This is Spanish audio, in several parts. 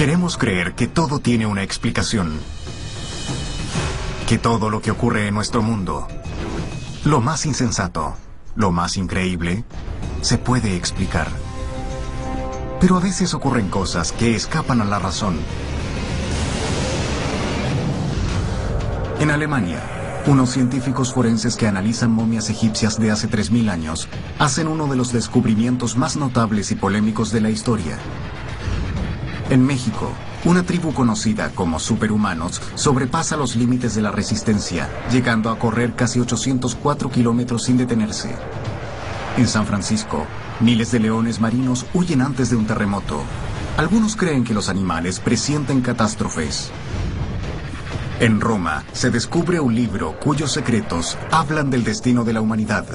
Queremos creer que todo tiene una explicación. Que todo lo que ocurre en nuestro mundo, lo más insensato, lo más increíble, se puede explicar. Pero a veces ocurren cosas que escapan a la razón. En Alemania, unos científicos forenses que analizan momias egipcias de hace 3.000 años hacen uno de los descubrimientos más notables y polémicos de la historia. En México, una tribu conocida como superhumanos sobrepasa los límites de la resistencia, llegando a correr casi 804 kilómetros sin detenerse. En San Francisco, miles de leones marinos huyen antes de un terremoto. Algunos creen que los animales presienten catástrofes. En Roma se descubre un libro cuyos secretos hablan del destino de la humanidad.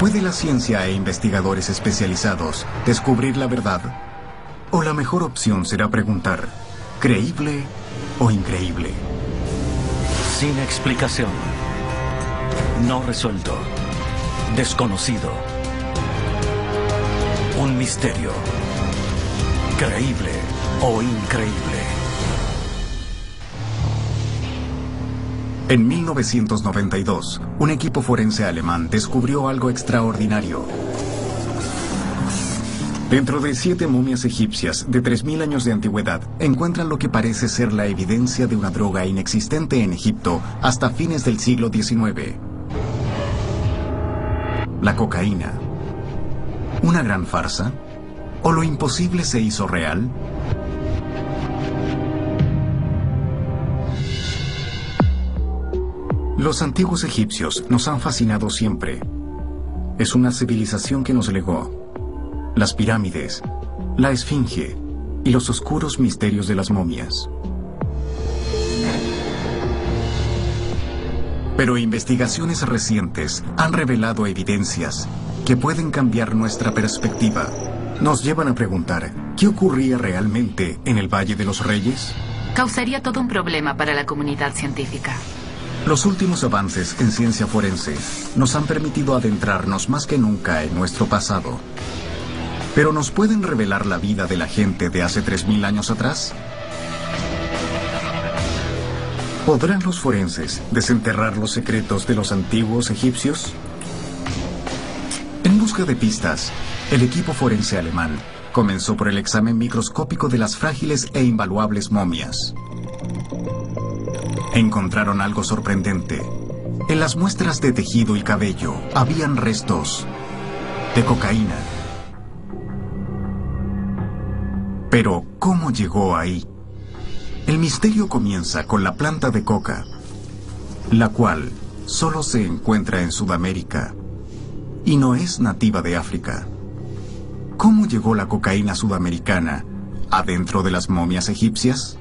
¿Puede la ciencia e investigadores especializados descubrir la verdad? O la mejor opción será preguntar, ¿creíble o increíble? Sin explicación. No resuelto. Desconocido. Un misterio. Creíble o increíble. En 1992, un equipo forense alemán descubrió algo extraordinario. Dentro de siete momias egipcias de 3.000 años de antigüedad, encuentran lo que parece ser la evidencia de una droga inexistente en Egipto hasta fines del siglo XIX. La cocaína. ¿Una gran farsa? ¿O lo imposible se hizo real? Los antiguos egipcios nos han fascinado siempre. Es una civilización que nos legó las pirámides, la esfinge y los oscuros misterios de las momias. Pero investigaciones recientes han revelado evidencias que pueden cambiar nuestra perspectiva. Nos llevan a preguntar, ¿qué ocurría realmente en el Valle de los Reyes? Causaría todo un problema para la comunidad científica. Los últimos avances en ciencia forense nos han permitido adentrarnos más que nunca en nuestro pasado pero ¿nos pueden revelar la vida de la gente de hace 3.000 años atrás? ¿Podrán los forenses desenterrar los secretos de los antiguos egipcios? En busca de pistas, el equipo forense alemán comenzó por el examen microscópico de las frágiles e invaluables momias. Encontraron algo sorprendente. En las muestras de tejido y cabello habían restos de cocaína Pero, ¿cómo llegó ahí? El misterio comienza con la planta de coca, la cual solo se encuentra en Sudamérica y no es nativa de África. ¿Cómo llegó la cocaína sudamericana adentro de las momias egipcias?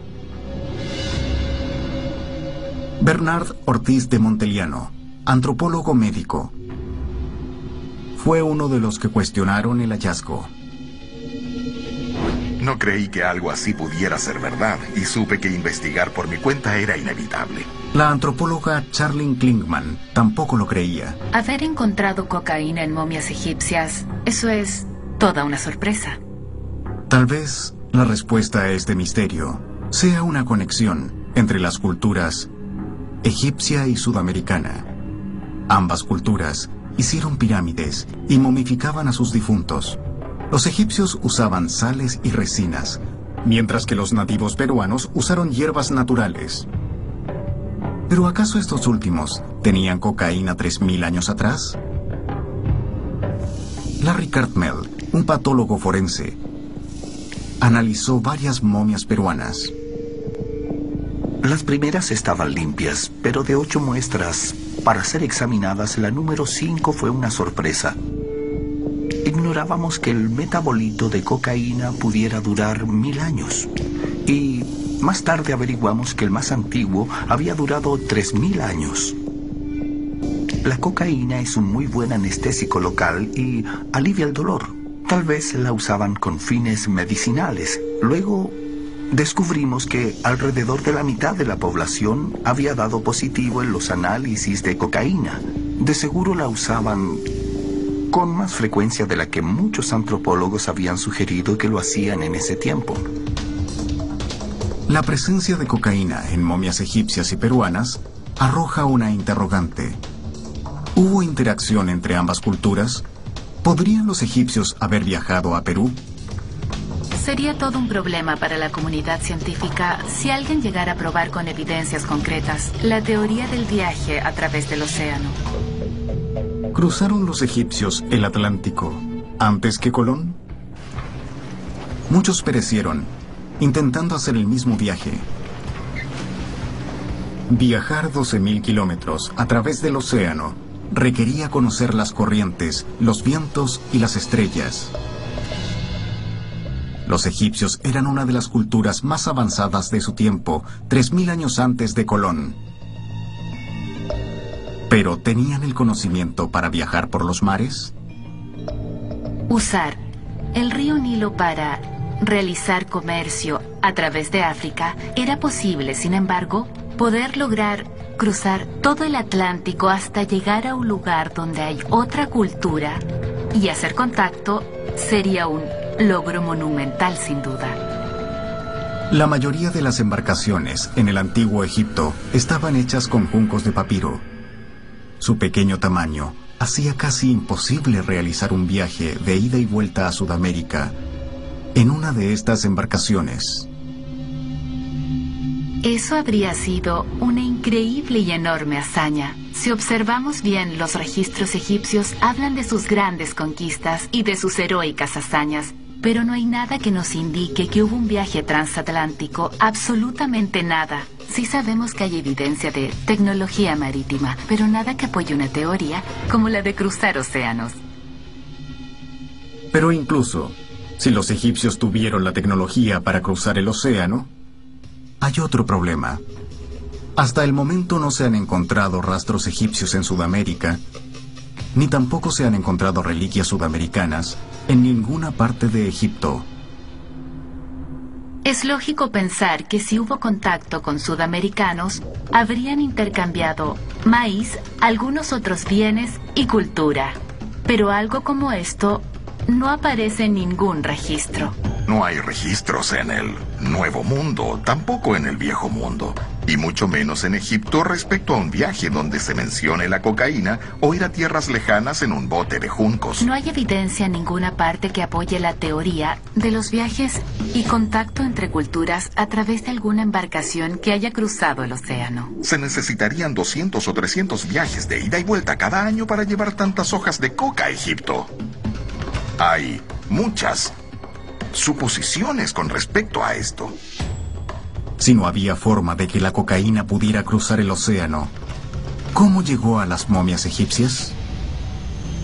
Bernard Ortiz de Monteliano, antropólogo médico, fue uno de los que cuestionaron el hallazgo. No creí que algo así pudiera ser verdad y supe que investigar por mi cuenta era inevitable. La antropóloga Charlene Klingman tampoco lo creía. Haber encontrado cocaína en momias egipcias, eso es toda una sorpresa. Tal vez la respuesta a este misterio sea una conexión entre las culturas egipcia y sudamericana. Ambas culturas hicieron pirámides y momificaban a sus difuntos. Los egipcios usaban sales y resinas, mientras que los nativos peruanos usaron hierbas naturales. ¿Pero acaso estos últimos tenían cocaína 3.000 años atrás? Larry Cartmel, un patólogo forense, analizó varias momias peruanas. Las primeras estaban limpias, pero de ocho muestras para ser examinadas, la número 5 fue una sorpresa ignorábamos que el metabolito de cocaína pudiera durar mil años. Y más tarde averiguamos que el más antiguo había durado tres mil años. La cocaína es un muy buen anestésico local y alivia el dolor. Tal vez la usaban con fines medicinales. Luego descubrimos que alrededor de la mitad de la población había dado positivo en los análisis de cocaína. De seguro la usaban con más frecuencia de la que muchos antropólogos habían sugerido que lo hacían en ese tiempo. La presencia de cocaína en momias egipcias y peruanas arroja una interrogante. ¿Hubo interacción entre ambas culturas? ¿Podrían los egipcios haber viajado a Perú? Sería todo un problema para la comunidad científica si alguien llegara a probar con evidencias concretas la teoría del viaje a través del océano. ¿Cruzaron los egipcios el Atlántico antes que Colón? Muchos perecieron intentando hacer el mismo viaje. Viajar 12.000 kilómetros a través del océano requería conocer las corrientes, los vientos y las estrellas. Los egipcios eran una de las culturas más avanzadas de su tiempo, 3.000 años antes de Colón. Pero ¿tenían el conocimiento para viajar por los mares? Usar el río Nilo para realizar comercio a través de África era posible, sin embargo, poder lograr cruzar todo el Atlántico hasta llegar a un lugar donde hay otra cultura y hacer contacto sería un logro monumental sin duda. La mayoría de las embarcaciones en el antiguo Egipto estaban hechas con juncos de papiro. Su pequeño tamaño hacía casi imposible realizar un viaje de ida y vuelta a Sudamérica en una de estas embarcaciones. Eso habría sido una increíble y enorme hazaña. Si observamos bien, los registros egipcios hablan de sus grandes conquistas y de sus heroicas hazañas, pero no hay nada que nos indique que hubo un viaje transatlántico, absolutamente nada. Sí sabemos que hay evidencia de tecnología marítima, pero nada que apoye una teoría como la de cruzar océanos. Pero incluso si los egipcios tuvieron la tecnología para cruzar el océano, hay otro problema. Hasta el momento no se han encontrado rastros egipcios en Sudamérica, ni tampoco se han encontrado reliquias sudamericanas en ninguna parte de Egipto. Es lógico pensar que si hubo contacto con sudamericanos, habrían intercambiado maíz, algunos otros bienes y cultura. Pero algo como esto no aparece ningún registro. No hay registros en el Nuevo Mundo, tampoco en el Viejo Mundo, y mucho menos en Egipto respecto a un viaje donde se mencione la cocaína o ir a tierras lejanas en un bote de juncos. No hay evidencia en ninguna parte que apoye la teoría de los viajes y contacto entre culturas a través de alguna embarcación que haya cruzado el océano. Se necesitarían 200 o 300 viajes de ida y vuelta cada año para llevar tantas hojas de coca a Egipto. Hay muchas suposiciones con respecto a esto. Si no había forma de que la cocaína pudiera cruzar el océano, ¿cómo llegó a las momias egipcias?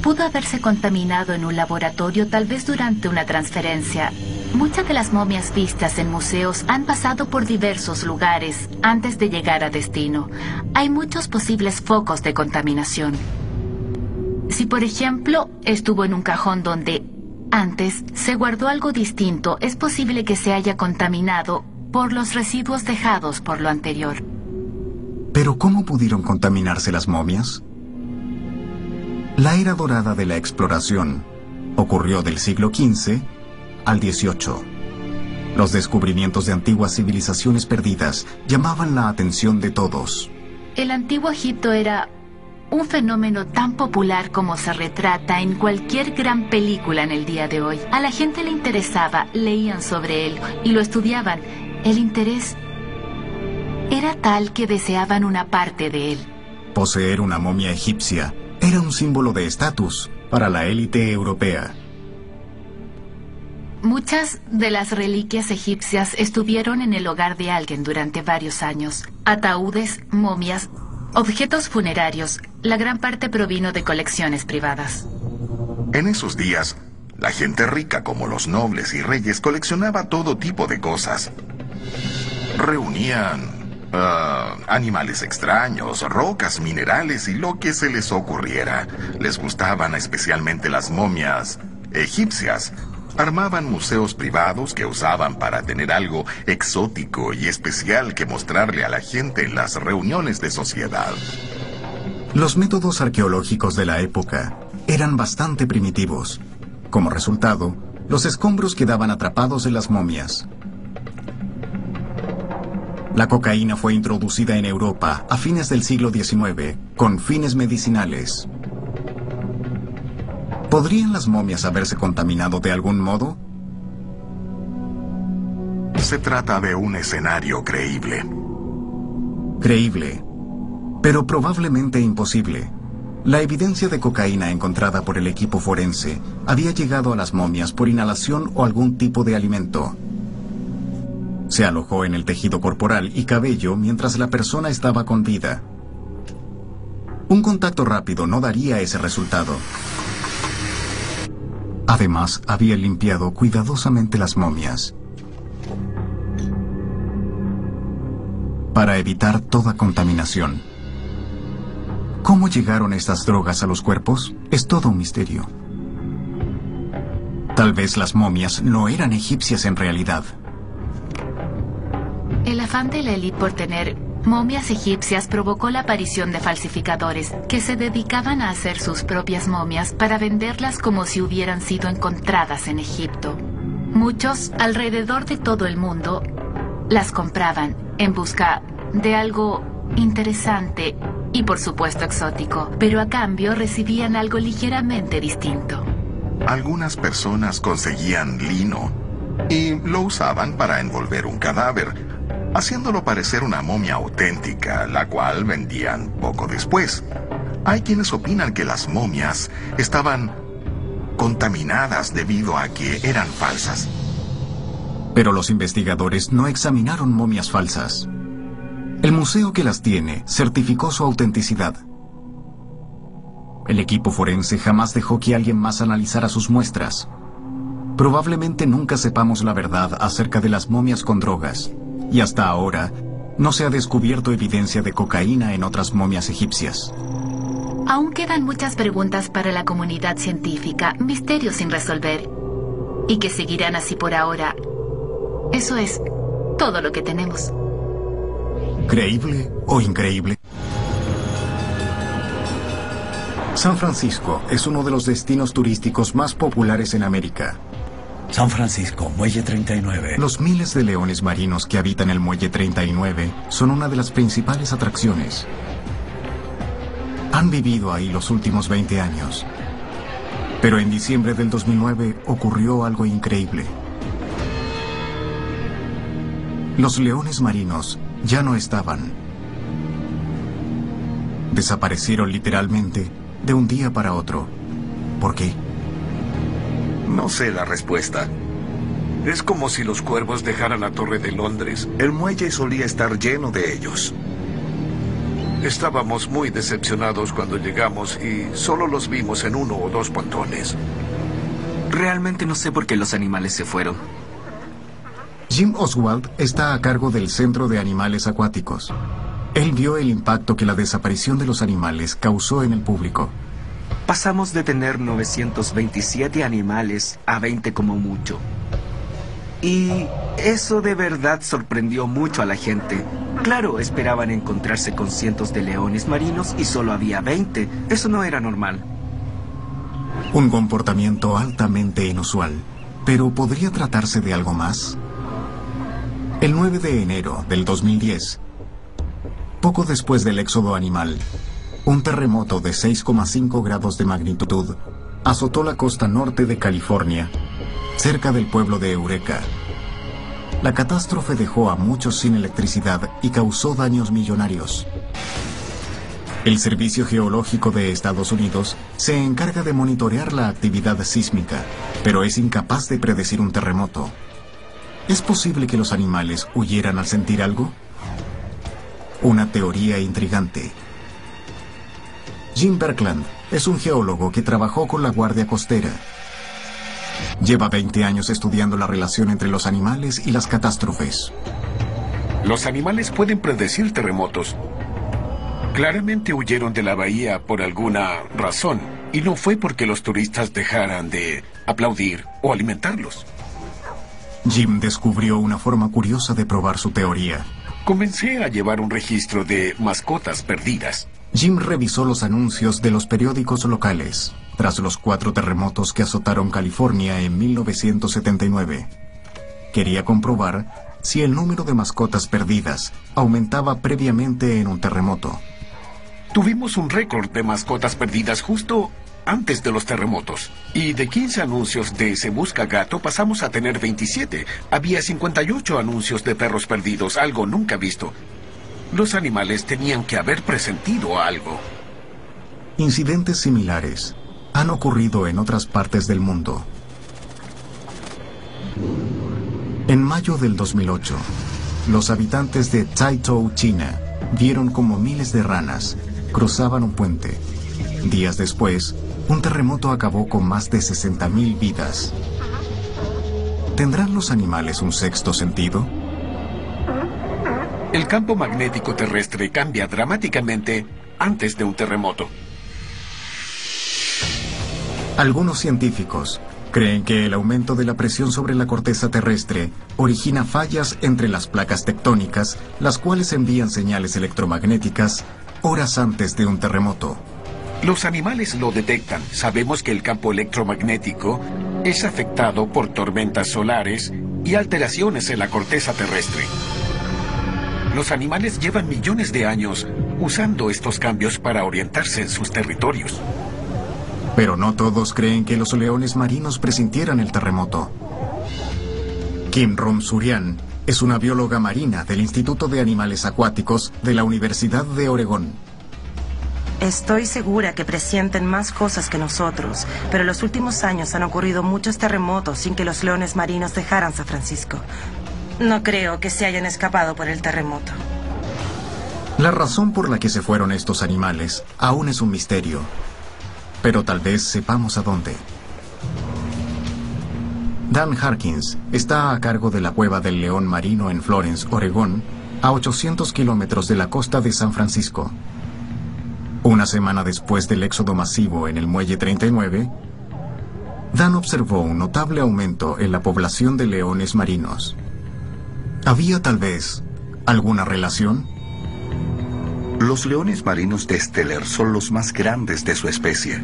Pudo haberse contaminado en un laboratorio tal vez durante una transferencia. Muchas de las momias vistas en museos han pasado por diversos lugares antes de llegar a destino. Hay muchos posibles focos de contaminación. Si, por ejemplo, estuvo en un cajón donde antes se guardó algo distinto, es posible que se haya contaminado por los residuos dejados por lo anterior. Pero ¿cómo pudieron contaminarse las momias? La era dorada de la exploración ocurrió del siglo XV al XVIII. Los descubrimientos de antiguas civilizaciones perdidas llamaban la atención de todos. El antiguo Egipto era un fenómeno tan popular como se retrata en cualquier gran película en el día de hoy. A la gente le interesaba, leían sobre él y lo estudiaban. El interés era tal que deseaban una parte de él. Poseer una momia egipcia era un símbolo de estatus para la élite europea. Muchas de las reliquias egipcias estuvieron en el hogar de alguien durante varios años. Ataúdes, momias, Objetos funerarios. La gran parte provino de colecciones privadas. En esos días, La gente rica como los nobles y reyes coleccionaba todo tipo de cosas. Reunían ah, animales extraños, rocas, minerales y lo que se les ocurriera. Les gustaban especialmente las momias egipcias. Armaban museos privados que usaban para tener algo exótico y especial que mostrarle a la gente en las reuniones de sociedad. Los métodos arqueológicos de la época eran bastante primitivos. Como resultado, los escombros quedaban atrapados en las momias. La cocaína fue introducida en Europa a fines del siglo XIX con fines medicinales. ¿Podrían las momias haberse contaminado de algún modo? Se trata de un escenario creíble. Creíble, pero probablemente imposible. La evidencia de cocaína encontrada por el equipo forense había llegado a las momias por inhalación o algún tipo de alimento. Se alojó en el tejido corporal y cabello mientras la persona estaba con vida. Un contacto rápido no daría ese resultado. Además, había limpiado cuidadosamente las momias. Para evitar toda contaminación. ¿Cómo llegaron estas drogas a los cuerpos? Es todo un misterio. Tal vez las momias no eran egipcias en realidad. El afán de élite por tener momias egipcias provocó la aparición de falsificadores que se dedicaban a hacer sus propias momias para venderlas como si hubieran sido encontradas en Egipto. Muchos alrededor de todo el mundo las compraban en busca de algo interesante y por supuesto exótico, pero a cambio recibían algo ligeramente distinto. Algunas personas conseguían lino y lo usaban para envolver un cadáver, haciéndolo parecer una momia auténtica, la cual vendían poco después. Hay quienes opinan que las momias estaban contaminadas debido a que eran falsas. Pero los investigadores no examinaron momias falsas. El museo que las tiene certificó su autenticidad. El equipo forense jamás dejó que alguien más analizara sus muestras. Probablemente nunca sepamos la verdad acerca de las momias con drogas, y hasta ahora no se ha descubierto evidencia de cocaína en otras momias egipcias. Aún quedan muchas preguntas para la comunidad científica, misterios sin resolver, y que seguirán así por ahora. Eso es todo lo que tenemos. ¿Creíble o increíble? San Francisco es uno de los destinos turísticos más populares en América. San Francisco, Muelle 39. Los miles de leones marinos que habitan el Muelle 39 son una de las principales atracciones. Han vivido ahí los últimos 20 años. Pero en diciembre del 2009 ocurrió algo increíble. Los leones marinos ya no estaban. Desaparecieron literalmente de un día para otro. ¿Por qué? No sé la respuesta. Es como si los cuervos dejaran la Torre de Londres. El muelle solía estar lleno de ellos. Estábamos muy decepcionados cuando llegamos y solo los vimos en uno o dos pontones. Realmente no sé por qué los animales se fueron. Jim Oswald está a cargo del Centro de Animales Acuáticos. Él vio el impacto que la desaparición de los animales causó en el público. Pasamos de tener 927 animales a 20 como mucho. Y eso de verdad sorprendió mucho a la gente. Claro, esperaban encontrarse con cientos de leones marinos y solo había 20. Eso no era normal. Un comportamiento altamente inusual. Pero ¿podría tratarse de algo más? El 9 de enero del 2010, poco después del éxodo animal, un terremoto de 6,5 grados de magnitud azotó la costa norte de California, cerca del pueblo de Eureka. La catástrofe dejó a muchos sin electricidad y causó daños millonarios. El Servicio Geológico de Estados Unidos se encarga de monitorear la actividad sísmica, pero es incapaz de predecir un terremoto. ¿Es posible que los animales huyeran al sentir algo? Una teoría intrigante. Jim Berkland es un geólogo que trabajó con la Guardia Costera. Lleva 20 años estudiando la relación entre los animales y las catástrofes. Los animales pueden predecir terremotos. Claramente huyeron de la bahía por alguna razón, y no fue porque los turistas dejaran de aplaudir o alimentarlos. Jim descubrió una forma curiosa de probar su teoría. Comencé a llevar un registro de mascotas perdidas. Jim revisó los anuncios de los periódicos locales tras los cuatro terremotos que azotaron California en 1979. Quería comprobar si el número de mascotas perdidas aumentaba previamente en un terremoto. Tuvimos un récord de mascotas perdidas justo antes de los terremotos. Y de 15 anuncios de Se Busca Gato pasamos a tener 27. Había 58 anuncios de perros perdidos, algo nunca visto. Los animales tenían que haber presentido algo. Incidentes similares han ocurrido en otras partes del mundo. En mayo del 2008, los habitantes de Taitou, China, vieron como miles de ranas cruzaban un puente. Días después, un terremoto acabó con más de 60.000 vidas. ¿Tendrán los animales un sexto sentido? El campo magnético terrestre cambia dramáticamente antes de un terremoto. Algunos científicos creen que el aumento de la presión sobre la corteza terrestre origina fallas entre las placas tectónicas, las cuales envían señales electromagnéticas horas antes de un terremoto. Los animales lo detectan. Sabemos que el campo electromagnético es afectado por tormentas solares y alteraciones en la corteza terrestre. Los animales llevan millones de años usando estos cambios para orientarse en sus territorios. Pero no todos creen que los leones marinos presintieran el terremoto. Kim Rom-Surian es una bióloga marina del Instituto de Animales Acuáticos de la Universidad de Oregón. Estoy segura que presienten más cosas que nosotros, pero en los últimos años han ocurrido muchos terremotos sin que los leones marinos dejaran San Francisco. No creo que se hayan escapado por el terremoto. La razón por la que se fueron estos animales aún es un misterio, pero tal vez sepamos a dónde. Dan Harkins está a cargo de la cueva del león marino en Florence, Oregón, a 800 kilómetros de la costa de San Francisco. Una semana después del éxodo masivo en el Muelle 39, Dan observó un notable aumento en la población de leones marinos. ¿Había tal vez alguna relación? Los leones marinos de Steller son los más grandes de su especie.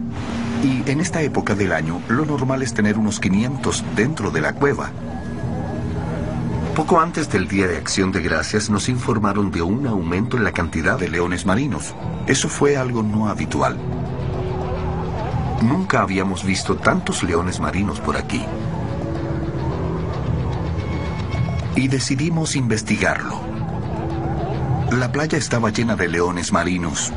Y en esta época del año, lo normal es tener unos 500 dentro de la cueva. Poco antes del Día de Acción de Gracias nos informaron de un aumento en la cantidad de leones marinos. Eso fue algo no habitual. Nunca habíamos visto tantos leones marinos por aquí. Y decidimos investigarlo. La playa estaba llena de leones marinos.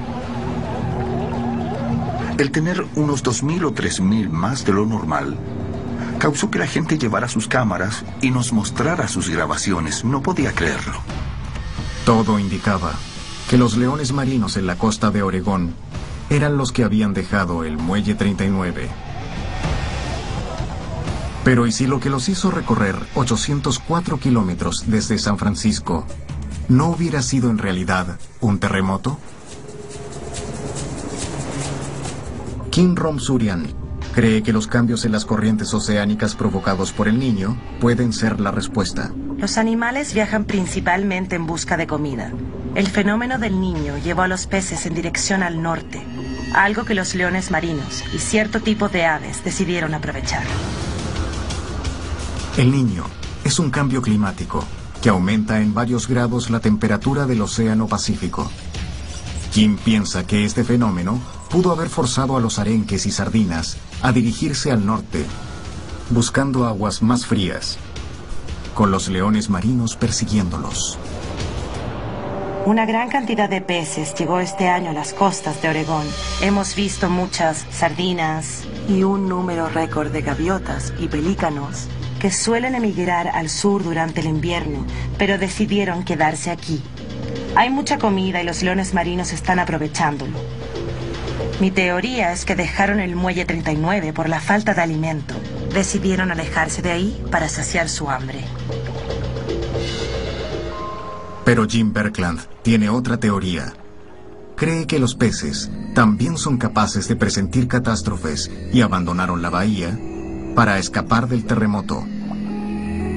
El tener unos 2.000 o 3.000 más de lo normal causó que la gente llevara sus cámaras y nos mostrara sus grabaciones. No podía creerlo. Todo indicaba que los leones marinos en la costa de Oregón eran los que habían dejado el Muelle 39. Pero ¿y si lo que los hizo recorrer 804 kilómetros desde San Francisco no hubiera sido en realidad un terremoto? Kim Rom-Surian cree que los cambios en las corrientes oceánicas provocados por el niño pueden ser la respuesta. Los animales viajan principalmente en busca de comida. El fenómeno del niño llevó a los peces en dirección al norte, algo que los leones marinos y cierto tipo de aves decidieron aprovechar. El niño es un cambio climático que aumenta en varios grados la temperatura del Océano Pacífico. Kim piensa que este fenómeno pudo haber forzado a los arenques y sardinas a dirigirse al norte, buscando aguas más frías, con los leones marinos persiguiéndolos. Una gran cantidad de peces llegó este año a las costas de Oregón. Hemos visto muchas sardinas y un número récord de gaviotas y pelícanos que suelen emigrar al sur durante el invierno, pero decidieron quedarse aquí. Hay mucha comida y los leones marinos están aprovechándolo. Mi teoría es que dejaron el muelle 39 por la falta de alimento. decidieron alejarse de ahí para saciar su hambre. Pero Jim Berkland tiene otra teoría. Cree que los peces también son capaces de presentir catástrofes y abandonaron la bahía para escapar del terremoto.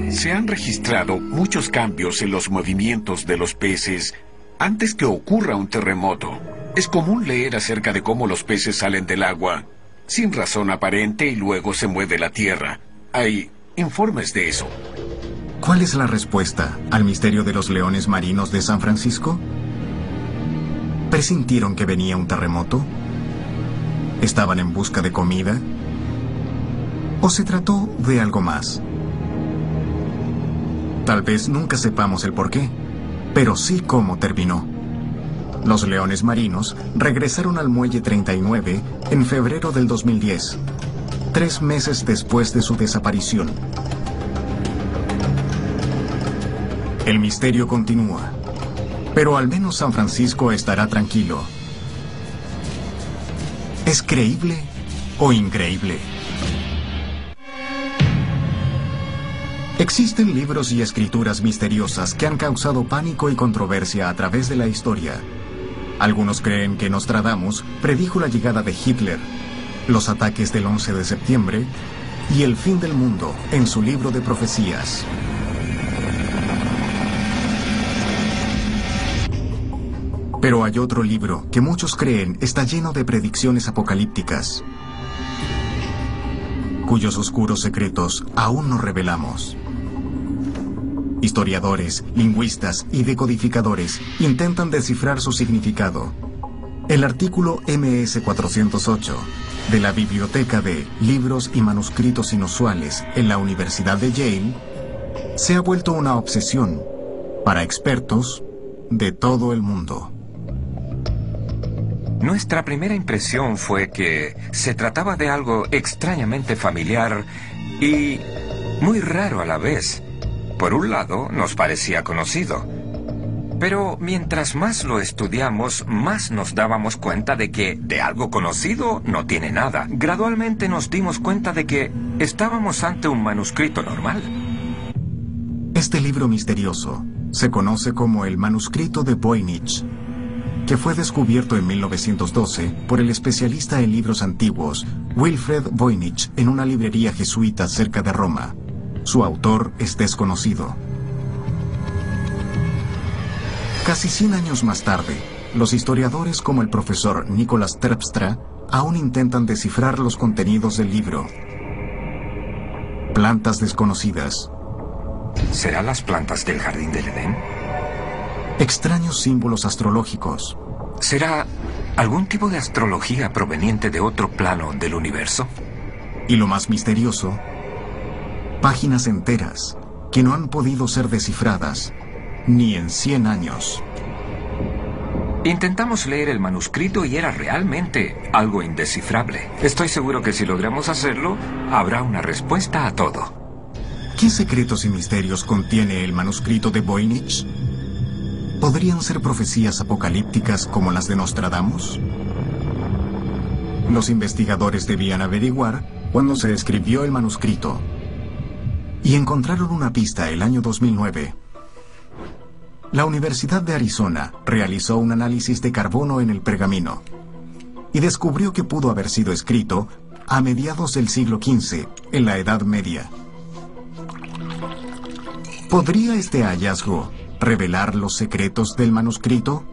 Se han registrado muchos cambios en los movimientos de los peces antes que ocurra un terremoto. Es común leer acerca de cómo los peces salen del agua sin razón aparente y luego se mueve la tierra. Hay informes de eso. ¿Cuál es la respuesta al misterio de los leones marinos de San Francisco? ¿Presintieron que venía un terremoto? ¿Estaban en busca de comida? ¿O se trató de algo más? Tal vez nunca sepamos el por qué, pero sí cómo terminó. Los leones marinos regresaron al muelle 39 en febrero del 2010, tres meses después de su desaparición. El misterio continúa, pero al menos San Francisco estará tranquilo. ¿Es creíble o increíble? Existen libros y escrituras misteriosas que han causado pánico y controversia a través de la historia. Algunos creen que Nostradamus predijo la llegada de Hitler, los ataques del 11 de septiembre y el fin del mundo en su libro de profecías. Pero hay otro libro que muchos creen está lleno de predicciones apocalípticas, cuyos oscuros secretos aún no revelamos. Historiadores, lingüistas y decodificadores intentan descifrar su significado. El artículo MS-408 de la Biblioteca de Libros y Manuscritos Inusuales en la Universidad de Yale se ha vuelto una obsesión para expertos de todo el mundo. Nuestra primera impresión fue que se trataba de algo extrañamente familiar y muy raro a la vez. Por un lado, nos parecía conocido. Pero mientras más lo estudiamos, más nos dábamos cuenta de que de algo conocido no tiene nada. Gradualmente nos dimos cuenta de que estábamos ante un manuscrito normal. Este libro misterioso se conoce como el manuscrito de Voynich, que fue descubierto en 1912 por el especialista en libros antiguos Wilfred Voynich en una librería jesuita cerca de Roma. Su autor es desconocido. Casi 100 años más tarde, los historiadores como el profesor Nicholas Terpstra aún intentan descifrar los contenidos del libro. Plantas desconocidas. ¿Serán las plantas del jardín del Edén? Extraños símbolos astrológicos. ¿Será algún tipo de astrología proveniente de otro plano del universo? Y lo más misterioso, páginas enteras que no han podido ser descifradas ni en 100 años. Intentamos leer el manuscrito y era realmente algo indescifrable. Estoy seguro que si logramos hacerlo, habrá una respuesta a todo. ¿Qué secretos y misterios contiene el manuscrito de Voynich? ¿Podrían ser profecías apocalípticas como las de Nostradamus? Los investigadores debían averiguar cuándo se escribió el manuscrito y encontraron una pista el año 2009. La Universidad de Arizona realizó un análisis de carbono en el pergamino y descubrió que pudo haber sido escrito a mediados del siglo XV, en la Edad Media. ¿Podría este hallazgo revelar los secretos del manuscrito?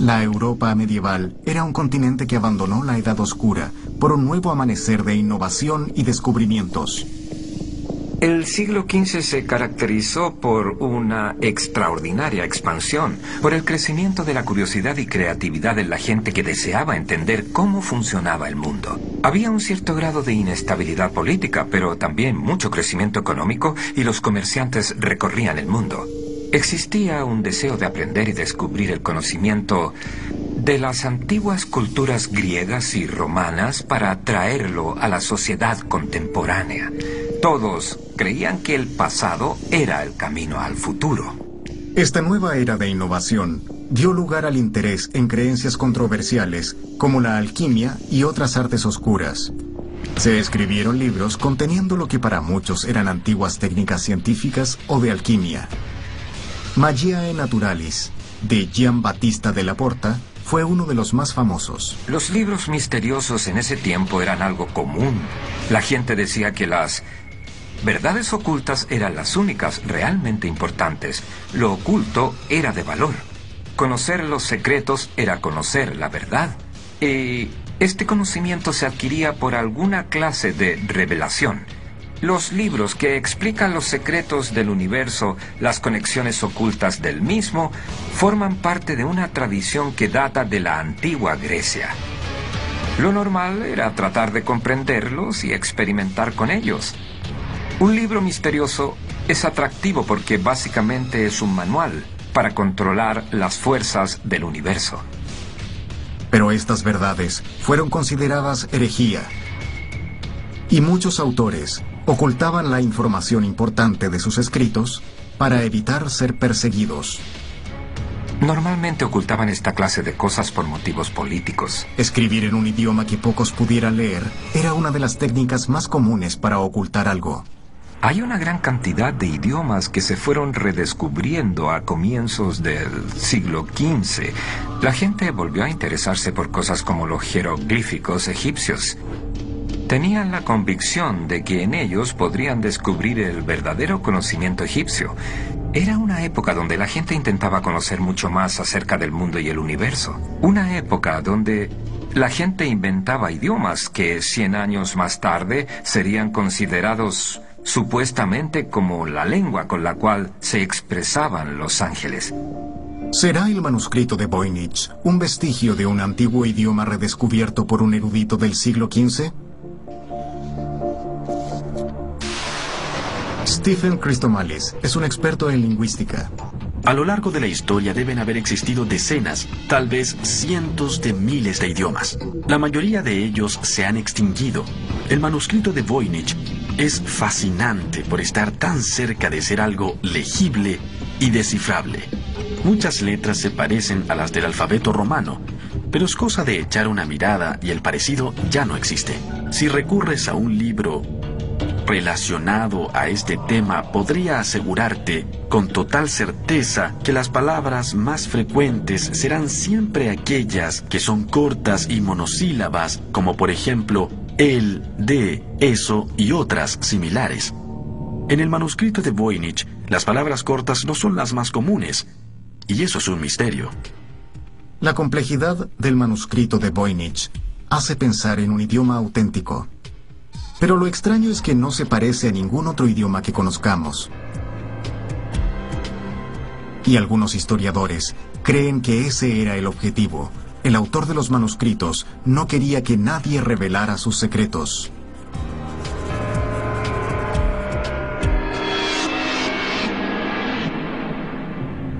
La Europa medieval era un continente que abandonó la Edad Oscura por un nuevo amanecer de innovación y descubrimientos. El siglo XV se caracterizó por una extraordinaria expansión, por el crecimiento de la curiosidad y creatividad en la gente que deseaba entender cómo funcionaba el mundo. Había un cierto grado de inestabilidad política, pero también mucho crecimiento económico y los comerciantes recorrían el mundo. Existía un deseo de aprender y descubrir el conocimiento de las antiguas culturas griegas y romanas para traerlo a la sociedad contemporánea. Todos creían que el pasado era el camino al futuro. Esta nueva era de innovación dio lugar al interés en creencias controversiales como la alquimia y otras artes oscuras. Se escribieron libros conteniendo lo que para muchos eran antiguas técnicas científicas o de alquimia. Magiae Naturalis, de Gian Battista de la Porta, fue uno de los más famosos. Los libros misteriosos en ese tiempo eran algo común. La gente decía que las verdades ocultas eran las únicas realmente importantes. Lo oculto era de valor. Conocer los secretos era conocer la verdad. Y este conocimiento se adquiría por alguna clase de revelación. Los libros que explican los secretos del universo, las conexiones ocultas del mismo, forman parte de una tradición que data de la antigua Grecia. Lo normal era tratar de comprenderlos y experimentar con ellos. Un libro misterioso es atractivo porque básicamente es un manual para controlar las fuerzas del universo. Pero estas verdades fueron consideradas herejía. Y muchos autores, ocultaban la información importante de sus escritos para evitar ser perseguidos. Normalmente ocultaban esta clase de cosas por motivos políticos. Escribir en un idioma que pocos pudieran leer era una de las técnicas más comunes para ocultar algo. Hay una gran cantidad de idiomas que se fueron redescubriendo a comienzos del siglo XV. La gente volvió a interesarse por cosas como los jeroglíficos egipcios. Tenían la convicción de que en ellos podrían descubrir el verdadero conocimiento egipcio. Era una época donde la gente intentaba conocer mucho más acerca del mundo y el universo. Una época donde la gente inventaba idiomas que 100 años más tarde serían considerados supuestamente como la lengua con la cual se expresaban los ángeles. ¿Será el manuscrito de Voynich un vestigio de un antiguo idioma redescubierto por un erudito del siglo XV? Stephen Christomalis es un experto en lingüística. A lo largo de la historia deben haber existido decenas, tal vez cientos de miles de idiomas. La mayoría de ellos se han extinguido. El manuscrito de Voynich es fascinante por estar tan cerca de ser algo legible y descifrable. Muchas letras se parecen a las del alfabeto romano, pero es cosa de echar una mirada y el parecido ya no existe. Si recurres a un libro relacionado a este tema podría asegurarte con total certeza que las palabras más frecuentes serán siempre aquellas que son cortas y monosílabas, como por ejemplo el, de, eso y otras similares. En el manuscrito de Voynich, las palabras cortas no son las más comunes, y eso es un misterio. La complejidad del manuscrito de Voynich hace pensar en un idioma auténtico. Pero lo extraño es que no se parece a ningún otro idioma que conozcamos. Y algunos historiadores creen que ese era el objetivo. El autor de los manuscritos no quería que nadie revelara sus secretos.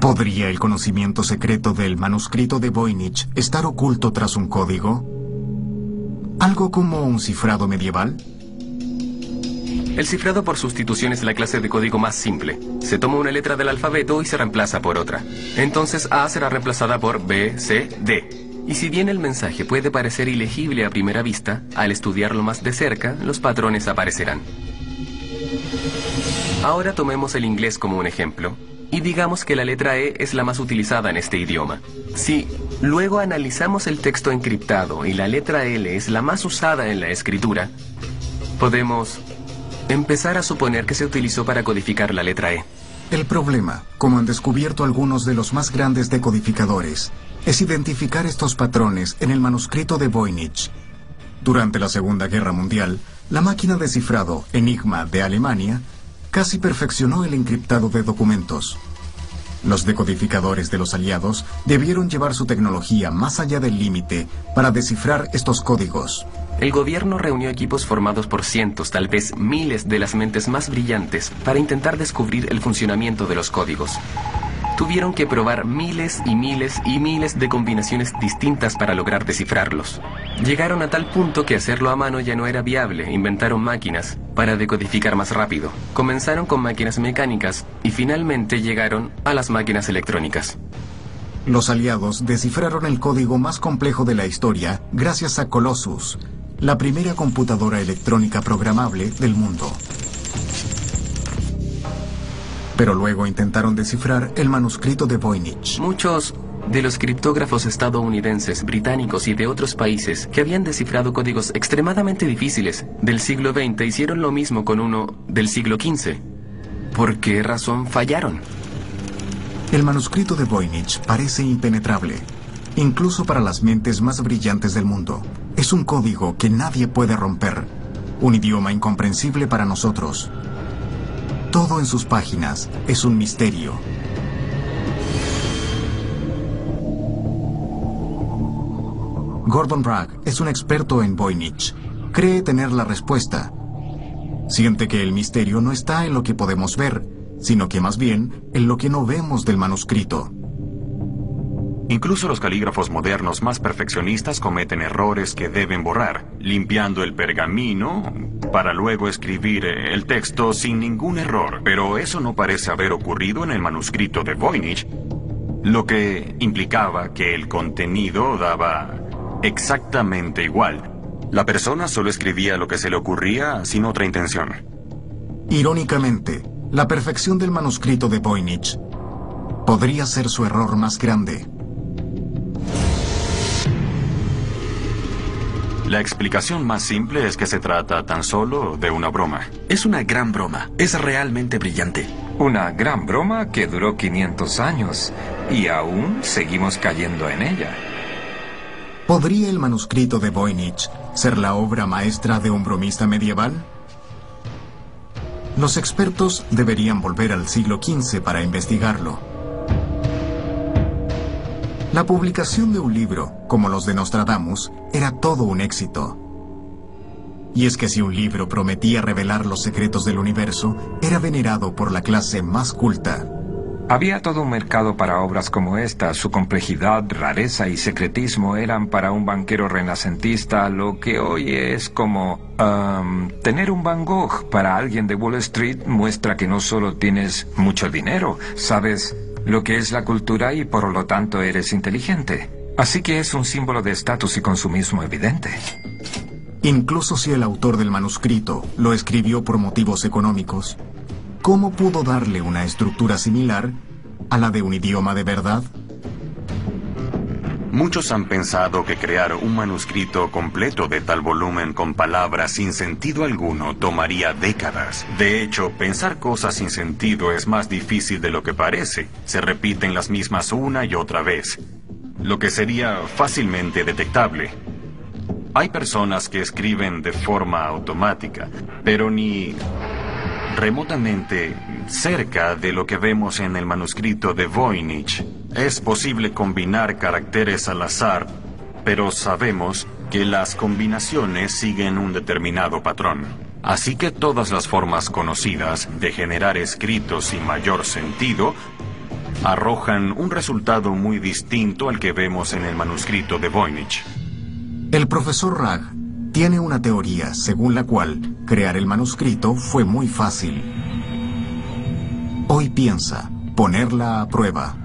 ¿Podría el conocimiento secreto del manuscrito de Voynich estar oculto tras un código? ¿Algo como un cifrado medieval? El cifrado por sustitución es la clase de código más simple. Se toma una letra del alfabeto y se reemplaza por otra. Entonces A será reemplazada por B, C, D. Y si bien el mensaje puede parecer ilegible a primera vista, al estudiarlo más de cerca, los patrones aparecerán. Ahora tomemos el inglés como un ejemplo. Y digamos que la letra E es la más utilizada en este idioma. Si luego analizamos el texto encriptado y la letra L es la más usada en la escritura, podemos empezar a suponer que se utilizó para codificar la letra E. El problema, como han descubierto algunos de los más grandes decodificadores, es identificar estos patrones en el manuscrito de Voynich. Durante la Segunda Guerra Mundial, la máquina de cifrado Enigma de Alemania casi perfeccionó el encriptado de documentos. Los decodificadores de los aliados debieron llevar su tecnología más allá del límite para descifrar estos códigos. El gobierno reunió equipos formados por cientos, tal vez miles de las mentes más brillantes para intentar descubrir el funcionamiento de los códigos. Tuvieron que probar miles y miles y miles de combinaciones distintas para lograr descifrarlos. Llegaron a tal punto que hacerlo a mano ya no era viable. Inventaron máquinas para decodificar más rápido. Comenzaron con máquinas mecánicas y finalmente llegaron a las máquinas electrónicas. Los aliados descifraron el código más complejo de la historia gracias a Colossus, la primera computadora electrónica programable del mundo. Pero luego intentaron descifrar el manuscrito de Voynich. Muchos de los criptógrafos estadounidenses, británicos y de otros países que habían descifrado códigos extremadamente difíciles del siglo XX hicieron lo mismo con uno del siglo XV. ¿Por qué razón fallaron? El manuscrito de Voynich parece impenetrable, incluso para las mentes más brillantes del mundo. Es un código que nadie puede romper, un idioma incomprensible para nosotros. Todo en sus páginas es un misterio. Gordon Bragg es un experto en Voynich. Cree tener la respuesta. Siente que el misterio no está en lo que podemos ver, sino que más bien en lo que no vemos del manuscrito. Incluso los calígrafos modernos más perfeccionistas cometen errores que deben borrar, limpiando el pergamino para luego escribir el texto sin ningún error. Pero eso no parece haber ocurrido en el manuscrito de Voynich, lo que implicaba que el contenido daba exactamente igual. La persona solo escribía lo que se le ocurría sin otra intención. Irónicamente, la perfección del manuscrito de Voynich podría ser su error más grande. La explicación más simple es que se trata tan solo de una broma. Es una gran broma. Es realmente brillante. Una gran broma que duró 500 años y aún seguimos cayendo en ella. ¿Podría el manuscrito de Voynich ser la obra maestra de un bromista medieval? Los expertos deberían volver al siglo XV para investigarlo. La publicación de un libro, como los de Nostradamus, era todo un éxito. Y es que si un libro prometía revelar los secretos del universo, era venerado por la clase más culta. Había todo un mercado para obras como esta. Su complejidad, rareza y secretismo eran para un banquero renacentista lo que hoy es como... tener un Van Gogh para alguien de Wall Street muestra que no solo tienes mucho dinero, sabes lo que es la cultura y por lo tanto eres inteligente. Así que es un símbolo de estatus y consumismo evidente. Incluso si el autor del manuscrito lo escribió por motivos económicos, ¿cómo pudo darle una estructura similar a la de un idioma de verdad? Muchos han pensado que crear un manuscrito completo de tal volumen con palabras sin sentido alguno tomaría décadas. De hecho, pensar cosas sin sentido es más difícil de lo que parece. Se repiten las mismas una y otra vez, lo que sería fácilmente detectable. Hay personas que escriben de forma automática, pero ni remotamente cerca de lo que vemos en el manuscrito de Voynich. Es posible combinar caracteres al azar, pero sabemos que las combinaciones siguen un determinado patrón. Así que todas las formas conocidas de generar escritos sin mayor sentido arrojan un resultado muy distinto al que vemos en el manuscrito de Voynich. El profesor Ragg tiene una teoría según la cual crear el manuscrito fue muy fácil. Hoy piensa ponerla a prueba.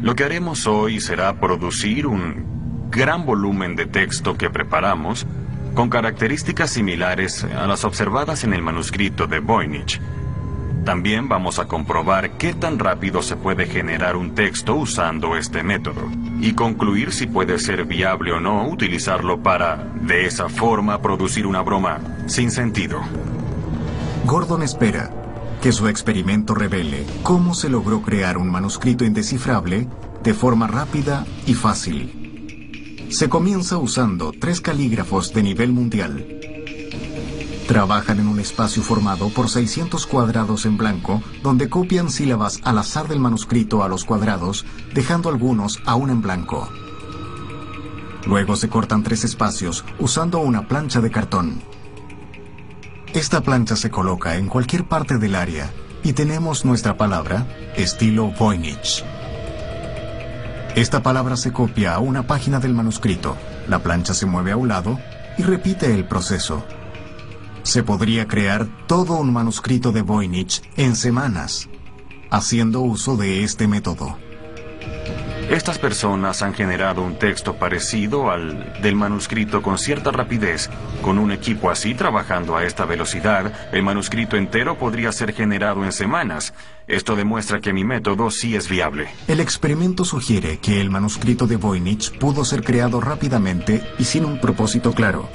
Lo que haremos hoy será producir un gran volumen de texto que preparamos con características similares a las observadas en el manuscrito de Voynich. También vamos a comprobar qué tan rápido se puede generar un texto usando este método y concluir si puede ser viable o no utilizarlo para, de esa forma, producir una broma sin sentido. Gordon espera que su experimento revele cómo se logró crear un manuscrito indescifrable de forma rápida y fácil. Se comienza usando tres calígrafos de nivel mundial. Trabajan en un espacio formado por 600 cuadrados en blanco, donde copian sílabas al azar del manuscrito a los cuadrados, dejando algunos aún en blanco. Luego se cortan tres espacios usando una plancha de cartón. Esta plancha se coloca en cualquier parte del área y tenemos nuestra palabra, estilo Voynich. Esta palabra se copia a una página del manuscrito, la plancha se mueve a un lado y repite el proceso. Se podría crear todo un manuscrito de Voynich en semanas, haciendo uso de este método. Estas personas han generado un texto parecido al del manuscrito con cierta rapidez. Con un equipo así trabajando a esta velocidad, el manuscrito entero podría ser generado en semanas. Esto demuestra que mi método sí es viable. El experimento sugiere que el manuscrito de Voynich pudo ser creado rápidamente y sin un propósito claro.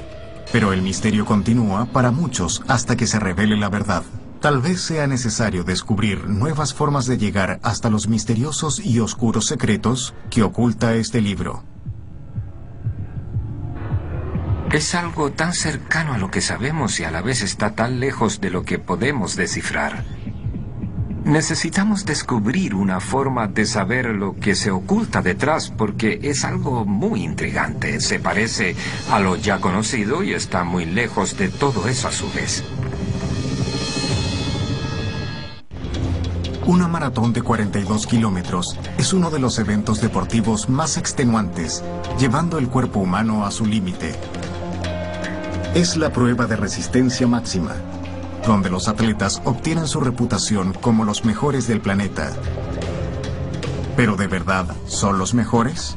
Pero el misterio continúa para muchos hasta que se revele la verdad. Tal vez sea necesario descubrir nuevas formas de llegar hasta los misteriosos y oscuros secretos que oculta este libro. Es algo tan cercano a lo que sabemos y a la vez está tan lejos de lo que podemos descifrar. Necesitamos descubrir una forma de saber lo que se oculta detrás porque es algo muy intrigante. Se parece a lo ya conocido y está muy lejos de todo eso a su vez. Una maratón de 42 kilómetros es uno de los eventos deportivos más extenuantes, llevando el cuerpo humano a su límite. Es la prueba de resistencia máxima, donde los atletas obtienen su reputación como los mejores del planeta. ¿Pero de verdad son los mejores?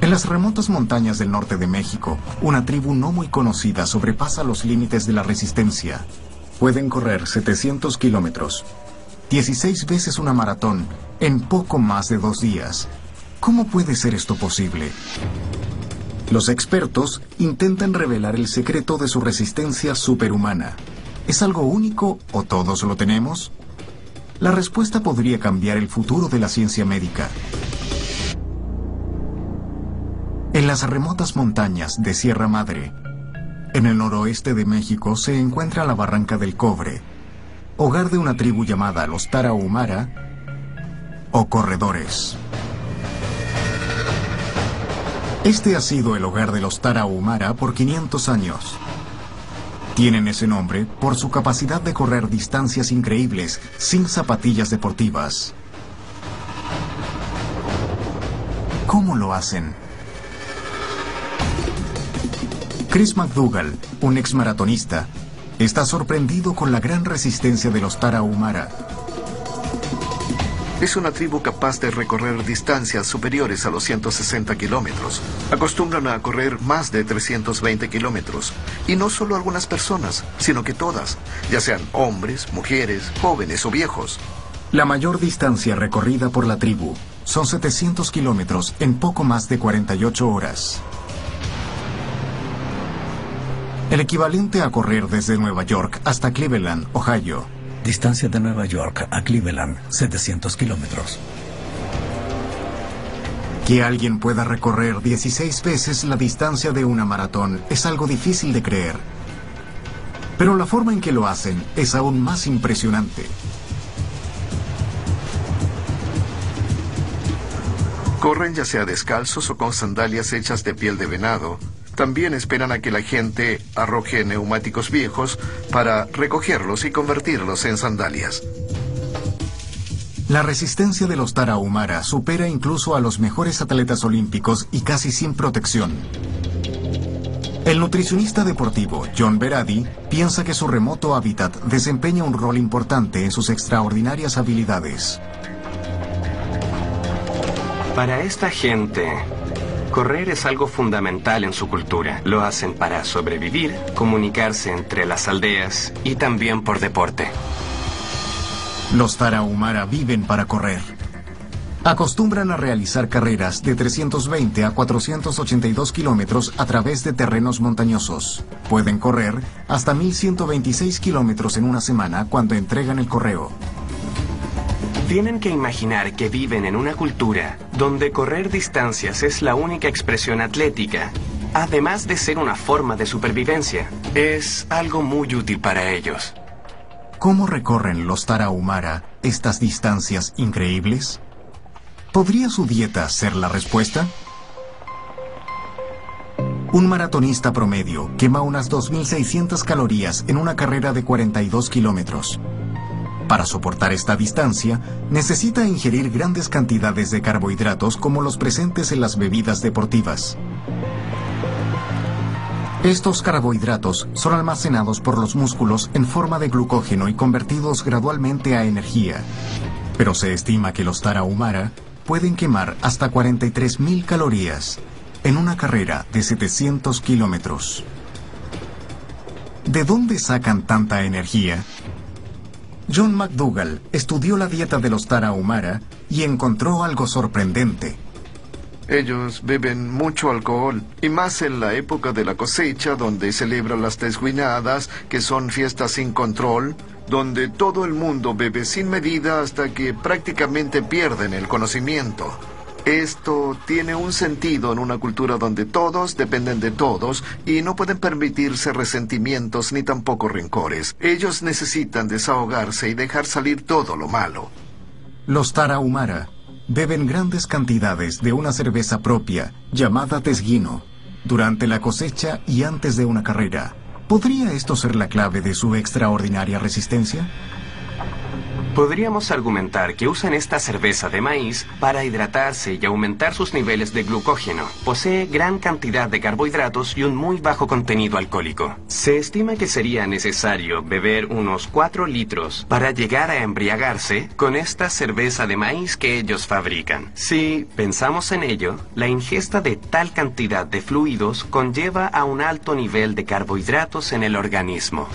En las remotas montañas del norte de México, una tribu no muy conocida sobrepasa los límites de la resistencia pueden correr 700 kilómetros, 16 veces una maratón, en poco más de dos días. ¿Cómo puede ser esto posible? Los expertos intentan revelar el secreto de su resistencia superhumana. ¿Es algo único o todos lo tenemos? La respuesta podría cambiar el futuro de la ciencia médica. En las remotas montañas de Sierra Madre, en el noroeste de México se encuentra la Barranca del Cobre, hogar de una tribu llamada los Tarahumara o Corredores. Este ha sido el hogar de los Tarahumara por 500 años. Tienen ese nombre por su capacidad de correr distancias increíbles sin zapatillas deportivas. ¿Cómo lo hacen? Chris McDougall, un ex maratonista, está sorprendido con la gran resistencia de los Tarahumara. Es una tribu capaz de recorrer distancias superiores a los 160 kilómetros. Acostumbran a correr más de 320 kilómetros. Y no solo algunas personas, sino que todas, ya sean hombres, mujeres, jóvenes o viejos. La mayor distancia recorrida por la tribu son 700 kilómetros en poco más de 48 horas. El equivalente a correr desde Nueva York hasta Cleveland, Ohio. Distancia de Nueva York a Cleveland, 700 kilómetros. Que alguien pueda recorrer 16 veces la distancia de una maratón es algo difícil de creer. Pero la forma en que lo hacen es aún más impresionante. Corren ya sea descalzos o con sandalias hechas de piel de venado, también esperan a que la gente arroje neumáticos viejos para recogerlos y convertirlos en sandalias. La resistencia de los Tarahumara supera incluso a los mejores atletas olímpicos y casi sin protección. El nutricionista deportivo John Berardi piensa que su remoto hábitat desempeña un rol importante en sus extraordinarias habilidades. Para esta gente, Correr es algo fundamental en su cultura. Lo hacen para sobrevivir, comunicarse entre las aldeas y también por deporte. Los Tarahumara viven para correr. Acostumbran a realizar carreras de 320 a 482 kilómetros a través de terrenos montañosos. Pueden correr hasta 1126 kilómetros en una semana cuando entregan el correo. Tienen que imaginar que viven en una cultura donde correr distancias es la única expresión atlética, además de ser una forma de supervivencia. Es algo muy útil para ellos. ¿Cómo recorren los Tarahumara estas distancias increíbles? ¿Podría su dieta ser la respuesta? Un maratonista promedio quema unas 2.600 calorías en una carrera de 42 kilómetros. Para soportar esta distancia, necesita ingerir grandes cantidades de carbohidratos como los presentes en las bebidas deportivas. Estos carbohidratos son almacenados por los músculos en forma de glucógeno y convertidos gradualmente a energía. Pero se estima que los Tarahumara pueden quemar hasta 43.000 calorías en una carrera de 700 kilómetros. ¿De dónde sacan tanta energía? John McDougall estudió la dieta de los Tarahumara y encontró algo sorprendente. Ellos beben mucho alcohol, y más en la época de la cosecha, donde celebran las desguinadas, que son fiestas sin control, donde todo el mundo bebe sin medida hasta que prácticamente pierden el conocimiento. Esto tiene un sentido en una cultura donde todos dependen de todos y no pueden permitirse resentimientos ni tampoco rencores. Ellos necesitan desahogarse y dejar salir todo lo malo. Los Tarahumara beben grandes cantidades de una cerveza propia llamada tesguino durante la cosecha y antes de una carrera. ¿Podría esto ser la clave de su extraordinaria resistencia? Podríamos argumentar que usan esta cerveza de maíz para hidratarse y aumentar sus niveles de glucógeno. Posee gran cantidad de carbohidratos y un muy bajo contenido alcohólico. Se estima que sería necesario beber unos 4 litros para llegar a embriagarse con esta cerveza de maíz que ellos fabrican. Si pensamos en ello, la ingesta de tal cantidad de fluidos conlleva a un alto nivel de carbohidratos en el organismo.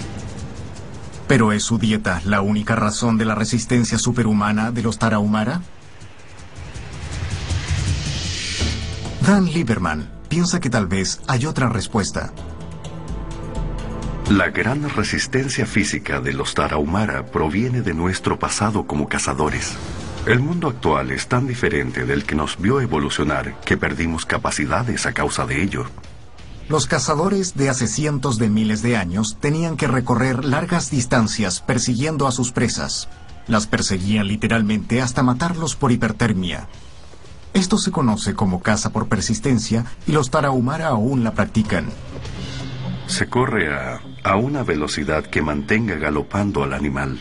¿Pero es su dieta la única razón de la resistencia superhumana de los Tarahumara? Dan Lieberman piensa que tal vez hay otra respuesta. La gran resistencia física de los Tarahumara proviene de nuestro pasado como cazadores. El mundo actual es tan diferente del que nos vio evolucionar que perdimos capacidades a causa de ello. Los cazadores de hace cientos de miles de años tenían que recorrer largas distancias persiguiendo a sus presas. Las perseguían literalmente hasta matarlos por hipertermia. Esto se conoce como caza por persistencia y los Tarahumara aún la practican. Se corre a, a una velocidad que mantenga galopando al animal.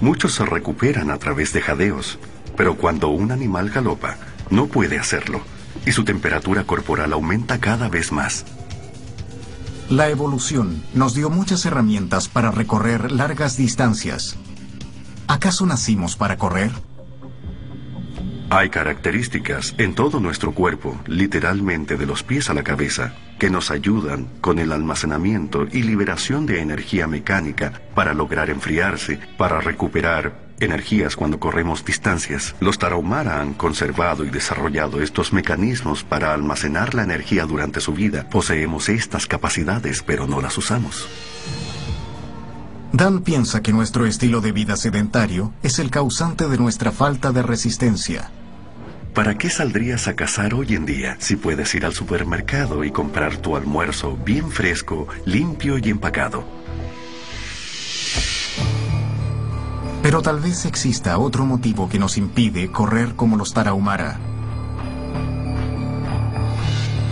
Muchos se recuperan a través de jadeos, pero cuando un animal galopa, no puede hacerlo y su temperatura corporal aumenta cada vez más. La evolución nos dio muchas herramientas para recorrer largas distancias. ¿Acaso nacimos para correr? Hay características en todo nuestro cuerpo, literalmente de los pies a la cabeza, que nos ayudan con el almacenamiento y liberación de energía mecánica para lograr enfriarse, para recuperar energías cuando corremos distancias. Los Tarahumara han conservado y desarrollado estos mecanismos para almacenar la energía durante su vida. Poseemos estas capacidades, pero no las usamos. Dan piensa que nuestro estilo de vida sedentario es el causante de nuestra falta de resistencia. ¿Para qué saldrías a cazar hoy en día si puedes ir al supermercado y comprar tu almuerzo bien fresco, limpio y empacado? Pero tal vez exista otro motivo que nos impide correr como los Tarahumara.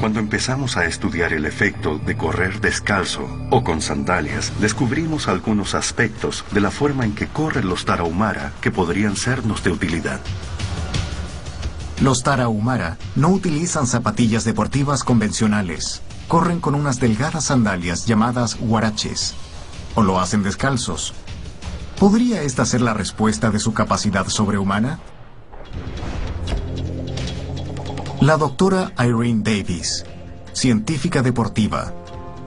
Cuando empezamos a estudiar el efecto de correr descalzo o con sandalias, descubrimos algunos aspectos de la forma en que corren los Tarahumara que podrían sernos de utilidad. Los Tarahumara no utilizan zapatillas deportivas convencionales. Corren con unas delgadas sandalias llamadas huaraches. O lo hacen descalzos, ¿Podría esta ser la respuesta de su capacidad sobrehumana? La doctora Irene Davis, científica deportiva,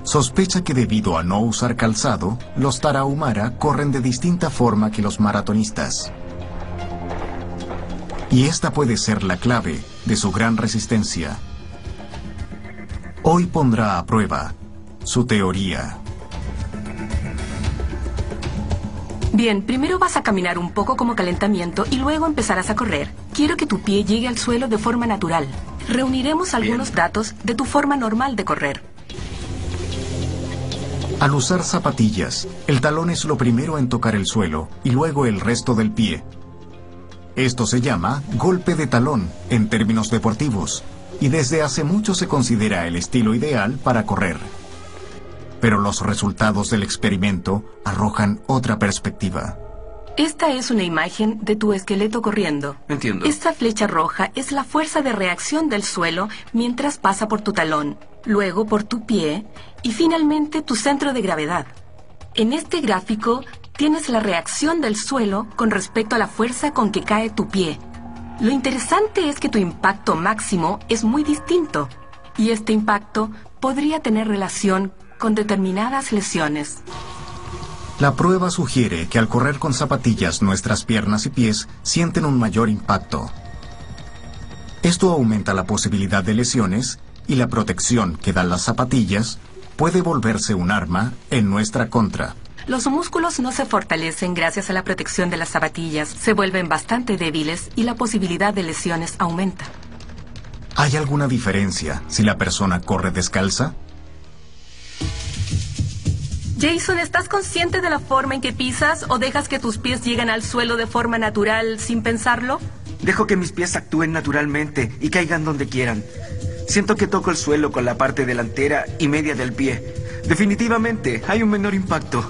sospecha que debido a no usar calzado, los tarahumara corren de distinta forma que los maratonistas. Y esta puede ser la clave de su gran resistencia. Hoy pondrá a prueba su teoría. Bien, primero vas a caminar un poco como calentamiento y luego empezarás a correr. Quiero que tu pie llegue al suelo de forma natural. Reuniremos algunos datos de tu forma normal de correr. Al usar zapatillas, el talón es lo primero en tocar el suelo y luego el resto del pie. Esto se llama golpe de talón en términos deportivos y desde hace mucho se considera el estilo ideal para correr. Pero los resultados del experimento arrojan otra perspectiva. Esta es una imagen de tu esqueleto corriendo. Entiendo. Esta flecha roja es la fuerza de reacción del suelo mientras pasa por tu talón, luego por tu pie y finalmente tu centro de gravedad. En este gráfico tienes la reacción del suelo con respecto a la fuerza con que cae tu pie. Lo interesante es que tu impacto máximo es muy distinto y este impacto podría tener relación con determinadas lesiones. La prueba sugiere que al correr con zapatillas nuestras piernas y pies sienten un mayor impacto. Esto aumenta la posibilidad de lesiones y la protección que dan las zapatillas puede volverse un arma en nuestra contra. Los músculos no se fortalecen gracias a la protección de las zapatillas, se vuelven bastante débiles y la posibilidad de lesiones aumenta. ¿Hay alguna diferencia si la persona corre descalza? Jason, ¿estás consciente de la forma en que pisas o dejas que tus pies lleguen al suelo de forma natural sin pensarlo? Dejo que mis pies actúen naturalmente y caigan donde quieran. Siento que toco el suelo con la parte delantera y media del pie. Definitivamente, hay un menor impacto.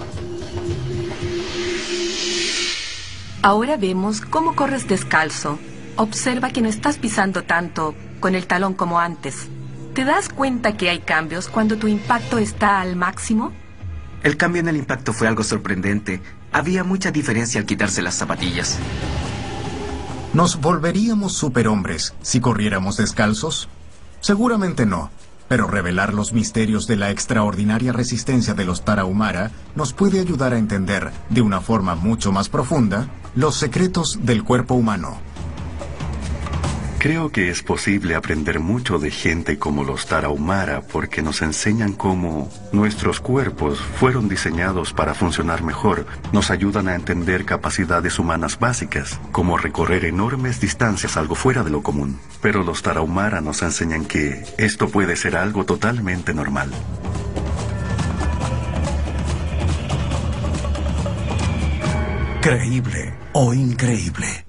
Ahora vemos cómo corres descalzo. Observa que no estás pisando tanto con el talón como antes. ¿Te das cuenta que hay cambios cuando tu impacto está al máximo? El cambio en el impacto fue algo sorprendente. Había mucha diferencia al quitarse las zapatillas. ¿Nos volveríamos superhombres si corriéramos descalzos? Seguramente no, pero revelar los misterios de la extraordinaria resistencia de los Tarahumara nos puede ayudar a entender, de una forma mucho más profunda, los secretos del cuerpo humano. Creo que es posible aprender mucho de gente como los Tarahumara porque nos enseñan cómo nuestros cuerpos fueron diseñados para funcionar mejor, nos ayudan a entender capacidades humanas básicas, como recorrer enormes distancias algo fuera de lo común. Pero los Tarahumara nos enseñan que esto puede ser algo totalmente normal. Creíble o increíble.